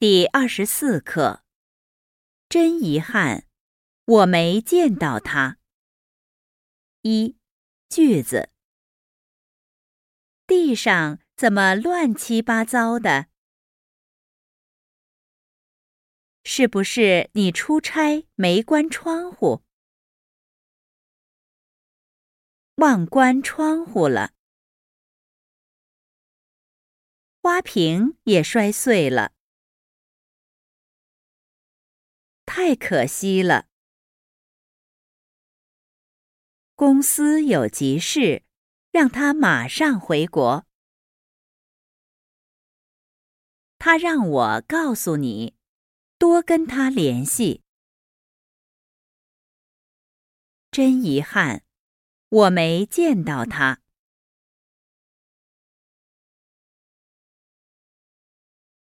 第二十四课，真遗憾，我没见到他。一句子，地上怎么乱七八糟的？是不是你出差没关窗户？忘关窗户了，花瓶也摔碎了。太可惜了！公司有急事，让他马上回国。他让我告诉你，多跟他联系。真遗憾，我没见到他。